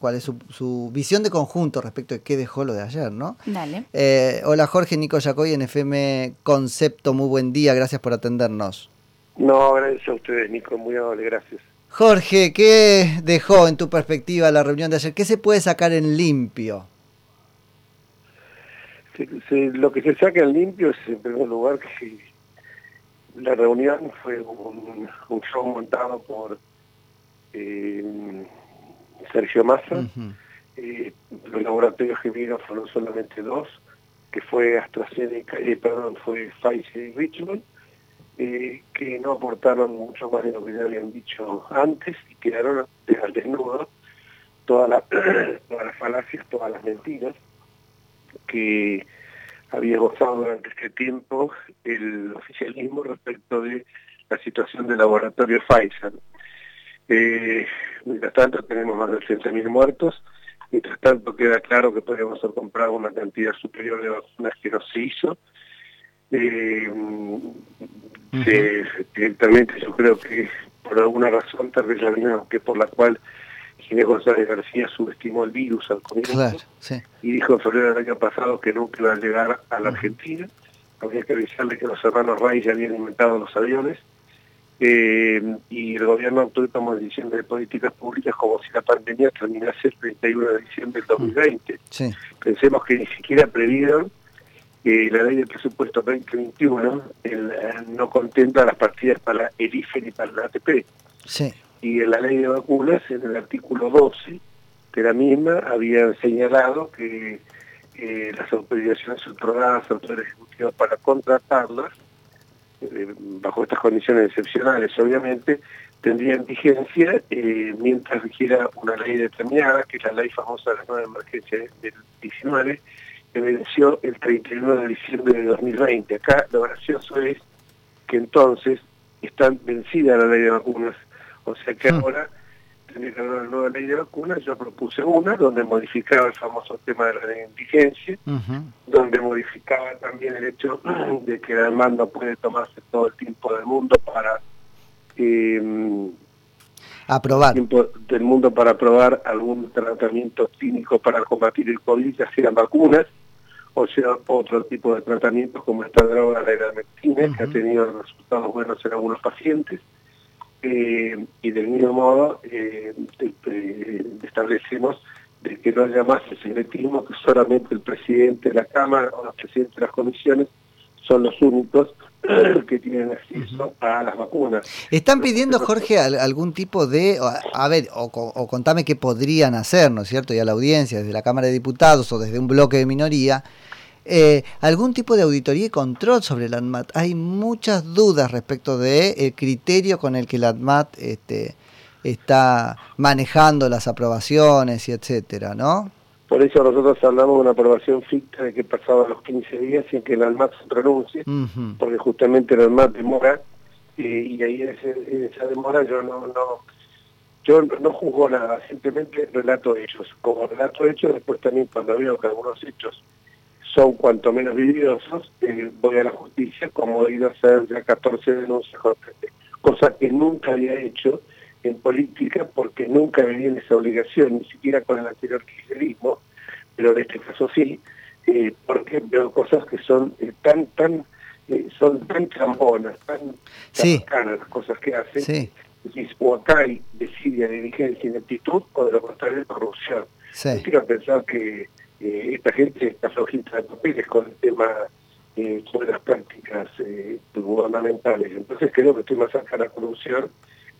cuál es su, visión de conjunto respecto de qué dejó lo de ayer, ¿no? Dale. Eh, hola Jorge, Nico Yacoy en FM Concepto, muy buen día, gracias por atendernos. No, gracias a ustedes, Nico, muy amable, gracias. Jorge, ¿qué dejó en tu perspectiva la reunión de ayer? ¿Qué se puede sacar en limpio? lo que se saca en limpio es, en primer lugar, que la reunión fue un, show montado por eh, Sergio Massa. Eh, los laboratorios que vieron fueron solamente dos, que fue AstraZeneca, eh, perdón, fue Pfizer y Richmond, que no aportaron mucho más de lo que ya habían dicho antes y quedaron al desnudo todas las falacias, todas las mentiras que había gozado durante este tiempo el oficialismo respecto de la situación del laboratorio Pfizer. Eh, mientras tanto tenemos más de 80.000 muertos, mientras tanto queda claro que podríamos haber comprado una cantidad superior de vacunas que no se hizo. Eh, directamente yo creo que por alguna razón, tal vez la misma que por la cual Ginés González García subestimó el virus al comienzo y dijo en febrero del año pasado que nunca iba a llegar a la Argentina. Habría que avisarle que los hermanos Ray ya habían inventado los aviones eh, y el gobierno actual tomó decisiones de políticas públicas como si la pandemia terminase el 31 de diciembre del 2020. Pensemos que ni siquiera previeron que la ley de presupuesto 2021 no contempla las partidas para el IFE ni para el ATP. Sí y en la ley de vacunas, en el artículo 12 de la misma, habían señalado que las autorizaciones otorgadas al Poder Ejecutivo para contratarlas, eh, bajo estas condiciones excepcionales obviamente, tendrían vigencia eh, mientras rigiera una ley determinada, que es la ley famosa de la nueva emergencia del 19, que venció el 31 de diciembre de 2020. Acá lo gracioso es que entonces están vencidas la ley de vacunas o sea que hmm. ahora tenía que haber una nueva ley de vacunas, yo propuse una donde modificaba el famoso tema de la indigencia, donde modificaba también el hecho de que la demanda puede tomarse todo el tiempo del mundo para eh, aprobar. tiempo del mundo para aprobar algún tratamiento clínico para combatir el COVID, ya sean vacunas o sea otro tipo de tratamientos como esta droga, la ivermectina, que ha tenido resultados buenos en algunos pacientes. Eh, y del mismo modo eh, establecemos de que no haya más el secretismo, que solamente el presidente de la Cámara o los presidentes de las comisiones son los únicos que tienen acceso a las vacunas. ¿Están pidiendo, Jorge, algún tipo de, a ver, o, o, contame qué podrían hacer, ¿no es cierto? Y a la audiencia, desde la Cámara de Diputados o desde un bloque de minoría, eh, algún tipo de auditoría y control sobre el ANMAT. Hay muchas dudas respecto del el criterio con el que el ANMAT este, está manejando las aprobaciones y etcétera, ¿no? Por eso nosotros hablamos de una aprobación ficta de que pasaba los 15 días sin que el ANMAT se pronuncie, porque justamente el ANMAT demora y ahí en, esa demora yo no, no yo no juzgo nada, simplemente relato hechos. Como relato hechos, después también cuando veo que algunos hechos son cuanto menos vidriosos, eh, voy a la justicia, como he ido a hacer ya 14 denuncias, cosa que nunca había hecho en política porque nunca me viene esa obligación, ni siquiera con el anterior kirchnerismo, pero en este caso sí, eh, porque veo cosas que son eh, tan, tan, son tan tramponas, tan, sí. las cosas que hacen, sí. o acá hay desidia, diligencia, ineptitud, o de lo contrario, corrupción. Sí. quiero pensar que eh, esta gente está flojita de papeles con el tema eh, sobre las prácticas eh, gubernamentales. Entonces creo que estoy más cerca de la corrupción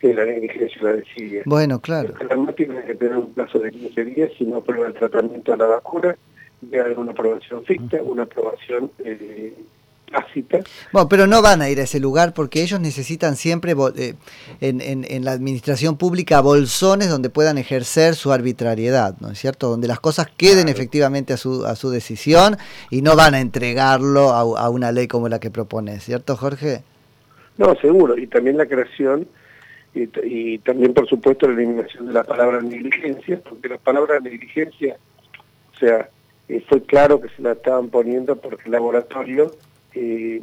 que la negligencia la desidia. Bueno, claro. La tiene que tener un plazo de 15 días si no aprueba el tratamiento de la vacuna, de una aprobación ficta, una aprobación eh, bueno, pero no van a ir a ese lugar porque ellos necesitan siempre eh, en, la administración pública bolsones donde puedan ejercer su arbitrariedad, ¿no es cierto? Donde las cosas queden efectivamente a su, a su decisión y no van a entregarlo a, una ley como la que propone, ¿cierto, Jorge? No, seguro. Y también la creación y, también, por supuesto, la eliminación de la palabra negligencia, porque la palabra negligencia, o sea, eh, fue claro que se la estaban poniendo porque el laboratorio eh,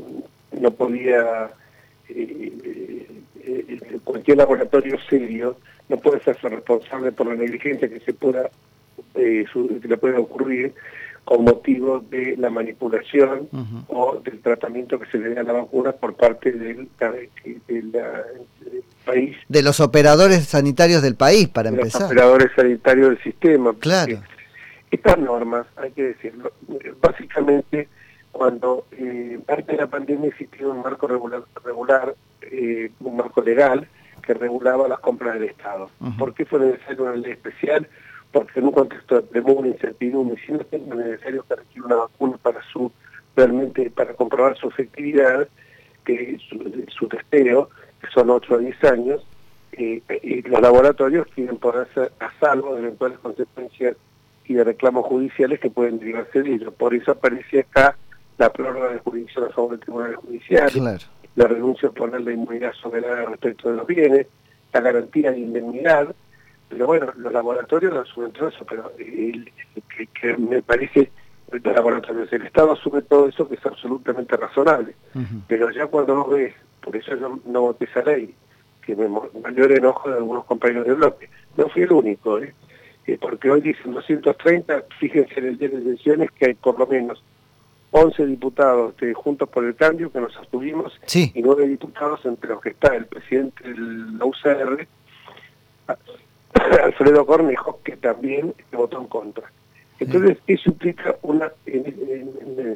no podía eh, eh, cualquier laboratorio serio no puede ser responsable por la negligencia que se pueda eh, que le pueda ocurrir con motivo de la manipulación o del tratamiento que se le dé a la vacuna por parte del, país. De los operadores sanitarios del país, para de empezar. Los operadores sanitarios del sistema. Claro. Estas normas, hay que decirlo, básicamente cuando eh, antes de la pandemia existía un marco regular, regular eh, un marco legal que regulaba las compras del Estado. ¿Por qué fue necesario una ley especial? Porque en un contexto de mucha incertidumbre, si no es necesario que requiere una vacuna para su realmente para comprobar su efectividad, que su, su testeo, que son 8 a 10 años, eh, y los laboratorios quieren ponerse a salvo de eventuales consecuencias y de reclamos judiciales que pueden derivarse de ello. Por eso aparece acá la prórroga de jurisdicción a favor del Tribunal Judicial, la renuncia a poner la inmunidad soberana respecto de los bienes, la garantía de indemnidad, pero bueno, los laboratorios lo asumen todo eso, pero el, que, me parece, los laboratorios, el Estado asume todo eso que es absolutamente razonable, pero ya cuando vos ves, por eso yo no voté esa ley, que me mayor enojo de algunos compañeros de bloque, no fui el único, ¿eh? eh porque hoy dicen 230, fíjense en el día de elecciones que hay por lo menos 11 diputados de Juntos por el Cambio que nos abstuvimos y 9 diputados entre los que está el presidente de la UCR, Alfredo Cornejo, que también votó en contra. Entonces, eso implica una,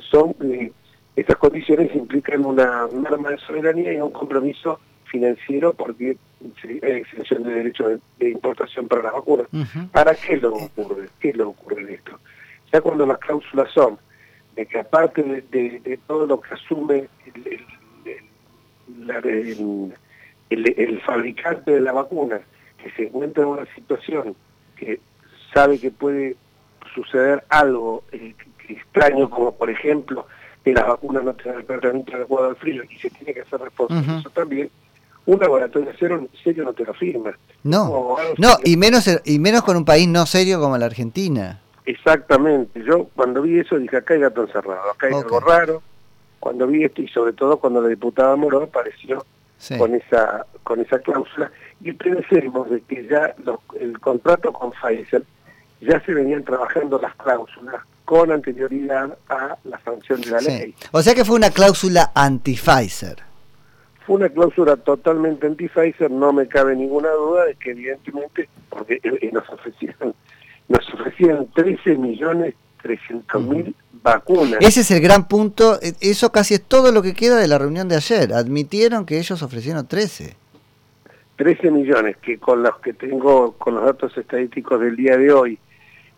son, eh, estas condiciones implican una norma de soberanía y un compromiso financiero porque hay extensión de derechos de, importación para las vacunas. ¿Para qué lo ocurre? ¿Qué lo ocurre en esto? Ya cuando las cláusulas son de que aparte de, todo lo que asume el, fabricante de la vacuna, que se encuentra en una situación que sabe que puede suceder algo eh, extraño, como por ejemplo que las vacunas no tengan el tratamiento adecuado al frío y se tiene que hacer responsable eso también, un laboratorio cero, serio no te lo firma. No, no y menos, y menos con un país no serio como la Argentina. Exactamente, yo cuando vi eso dije, acá hay gato encerrado, acá hay algo raro. Cuando vi esto y sobre todo cuando la diputada Morón apareció con esa con esa cláusula y pensemos de que ya el contrato con Pfizer ya se venían trabajando las cláusulas con anterioridad a la sanción de la ley. O sea que fue una cláusula anti-Pfizer. Fue una cláusula totalmente anti-Pfizer, no me cabe ninguna duda de que evidentemente, porque eh, eh, nos ofrecieron nos ofrecían 13 millones 300 mil vacunas. Ese es el gran punto, e, eso casi es todo lo que queda de la reunión de ayer, admitieron que ellos ofrecieron 13. 13 millones, que con los que tengo, con los datos estadísticos del día de hoy,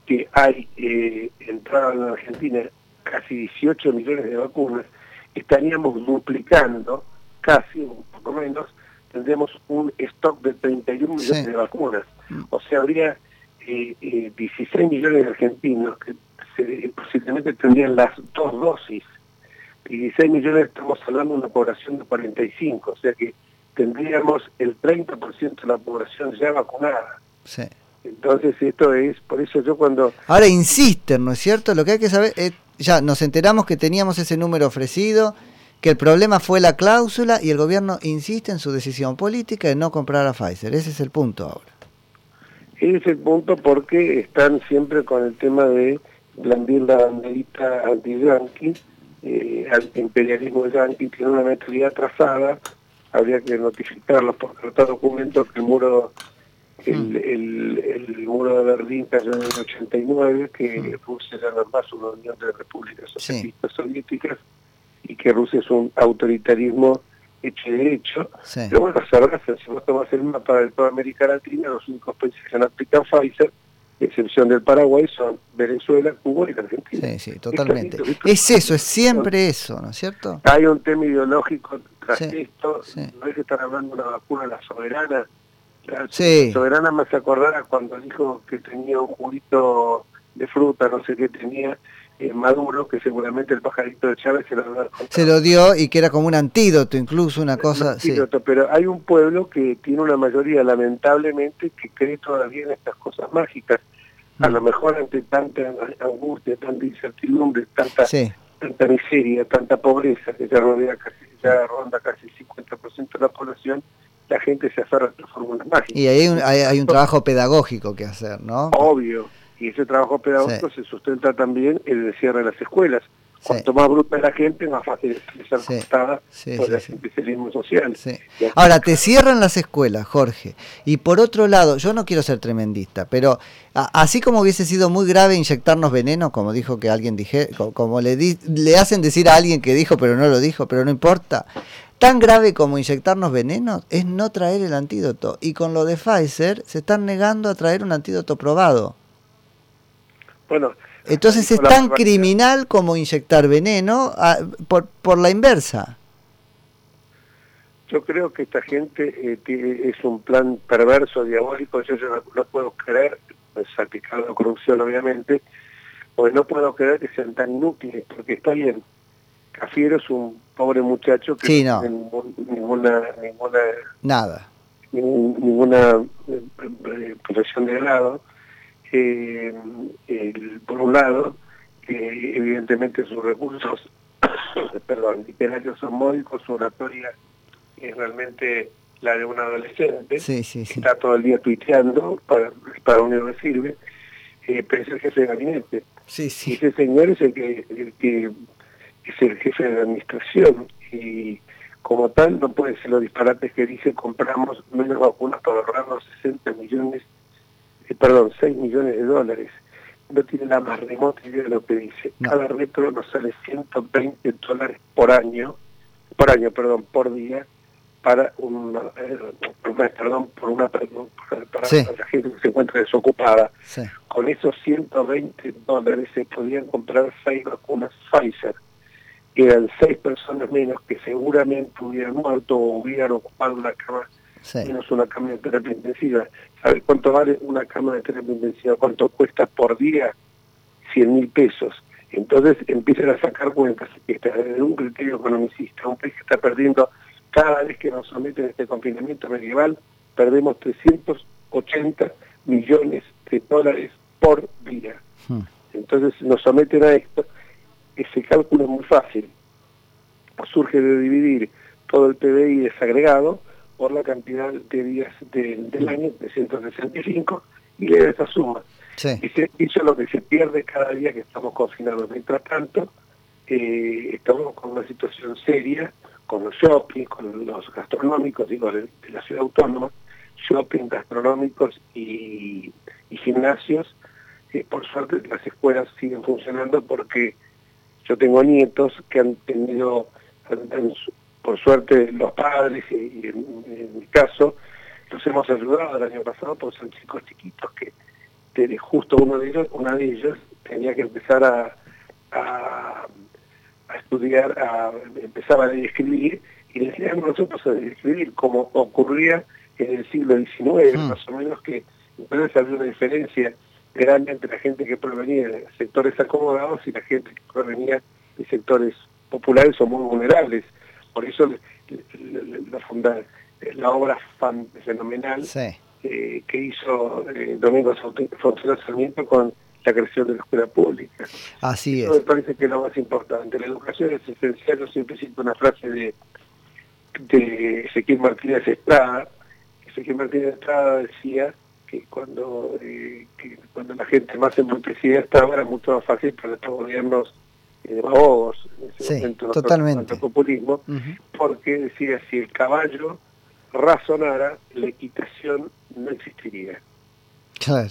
que hay eh, entrado en Argentina casi 18 millones de vacunas, estaríamos duplicando, casi un poco menos, tendremos un stock de 31 millones de vacunas. Mm. O sea, habría eh, 16 eh, millones de argentinos que posiblemente tendrían las dos dosis. Y 16 millones estamos hablando de una población de 45, o sea que tendríamos el 30% de la población ya vacunada. Sí. Entonces esto es, por eso yo cuando... Ahora insisten, ¿no es cierto? Lo que hay que saber, es, ya nos enteramos que teníamos ese número ofrecido, que el problema fue la cláusula y el gobierno insiste en su decisión política de no comprar a Pfizer. Ese es el punto ahora. Ese es el punto porque están siempre con el tema de blandir la banderita anti-yankee, eh, al imperialismo yankee tiene una mentalidad trazada, habría que notificarlos por carta documentos que el muro el, mm. el, muro de Berlín cayó en el 89, que mm. Rusia era más una unión de repúblicas socialistas soviéticas y que Rusia es un autoritarismo hecho y derecho. Pero bueno, si vos tomas el mapa de toda América Latina, los únicos países que han aplicado Pfizer, excepción del Paraguay, son Venezuela, Cuba y Argentina. Sí, sí, totalmente. Es eso, es siempre eso, ¿no es cierto? Hay un tema ideológico tras esto, no es que están hablando de una vacuna, la soberana. La soberana me hace acordar cuando dijo que tenía un juguito de fruta, no sé qué tenía, Maduro, que seguramente el pajarito de Chávez se lo, se lo dio y que era como un antídoto, incluso una cosa... Antídoto, Pero hay un pueblo que tiene una mayoría, lamentablemente, que cree todavía en estas cosas mágicas. A lo mm. mejor ante tanta angustia, tanta incertidumbre, tanta, tanta miseria, tanta pobreza, que ya, rodea casi, ya ronda casi el 50% de la población, la gente se aferra a las fórmulas mágicas. Y ahí hay un, hay, un trabajo pedagógico que hacer, ¿no? Obvio, y ese trabajo pedagógico se sustenta también en el cierre de las escuelas. Cuanto más bruta es la gente, más fácil es ser sí. por el especialismo social. Ahora, te cierran las escuelas, Jorge. Y por otro lado, yo no quiero ser tremendista, pero así como hubiese sido muy grave inyectarnos veneno, como dijo que alguien dije, como le, le hacen decir a alguien que dijo, pero no lo dijo, pero no importa. Tan grave como inyectarnos veneno es no traer el antídoto. Y con lo de Pfizer se están negando a traer un antídoto probado. Bueno, entonces es tan criminal como inyectar veneno por, por la inversa. Yo creo que esta gente eh, es un plan perverso, diabólico, yo, no, puedo creer, salpicado de corrupción obviamente, pues no puedo creer que sean tan inútiles, porque está bien, Cafiero es un pobre muchacho que no. tiene ninguna, ninguna, nada. ninguna eh, eh, profesión de grado, eh, el, por un lado, que evidentemente sus recursos, perdón, literarios son módicos, su oratoria es realmente la de un adolescente, sí, sí, sí. está todo el día tuiteando, para, para uno le sirve, eh, pero es el jefe de gabinete. Sí, sí. Y ese señor es el que, el que es el jefe de la administración y como tal no puede ser los disparates que dice compramos menos vacunas para ahorrarnos 60 millones eh, perdón, 6 millones de dólares. No tiene la más remota idea de lo que dice. Cada retro nos sale 120 dólares por año, por año, perdón, por día, para una, eh, perdón, por una, perdón, para, la gente que se encuentra desocupada. Con esos 120 dólares se podían comprar 6 vacunas Pfizer. Eran 6 personas menos que seguramente hubieran muerto o hubieran ocupado una cama menos una cama de terapia intensiva. ¿Sabes cuánto vale una cama de terapia intensiva? ¿Cuánto cuesta por día? 100 mil pesos. Entonces empiezan a sacar cuentas que está desde un criterio economicista, un país que está perdiendo cada vez que nos someten a este confinamiento medieval, perdemos 380 millones de dólares por día. Hmm. Entonces nos someten a esto, ese cálculo es muy fácil. Surge de dividir todo el PBI desagregado por la cantidad de días del año, 365, y le da esa suma. Y eso es lo que se pierde cada día que estamos confinados. Mientras tanto, eh, estamos con una situación seria, con los shopping, con los gastronómicos, digo, de, la ciudad autónoma, shopping, gastronómicos y, gimnasios. Eh, por suerte las escuelas siguen funcionando porque yo tengo nietos que han tenido, por suerte los padres y, en, mi caso los hemos ayudado el año pasado porque son chicos chiquitos que justo uno de ellos una de ellos tenía que empezar a, a, estudiar a, empezaba a escribir y le enseñamos nosotros a escribir como ocurría en el siglo XIX mm. más o menos que entonces había una diferencia grande entre la gente que provenía de sectores acomodados y la gente que provenía de sectores populares o muy vulnerables por eso la, funda, la obra fenomenal eh, que hizo eh, Domingo Fonseca Sarmiento con la creación de la escuela pública. Así Eso me parece que es lo más importante. La educación es esencial, yo siempre cito una frase de, de Ezequiel Martínez Estrada. Ezequiel Martínez Estrada decía que cuando, eh, que cuando la gente más embrutecida estaba era mucho más fácil para estos gobiernos demagogos en ese momento totalmente. populismo, porque decía, si el caballo razonara, la equitación no existiría. Claro.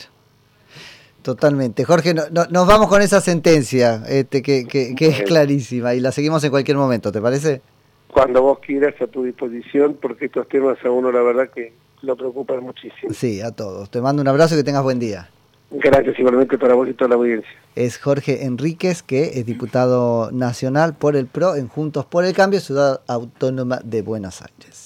Totalmente. Jorge, no, nos vamos con esa sentencia este, que, que, es clarísima y la seguimos en cualquier momento, ¿te parece? Cuando vos quieras a tu disposición, porque estos temas a uno la verdad que lo preocupan muchísimo. Sí, a todos. Te mando un abrazo y que tengas buen día. Gracias igualmente para vos y toda la audiencia. Es Jorge Enríquez, que es diputado nacional por el PRO en Juntos por el Cambio, Ciudad Autónoma de Buenos Aires.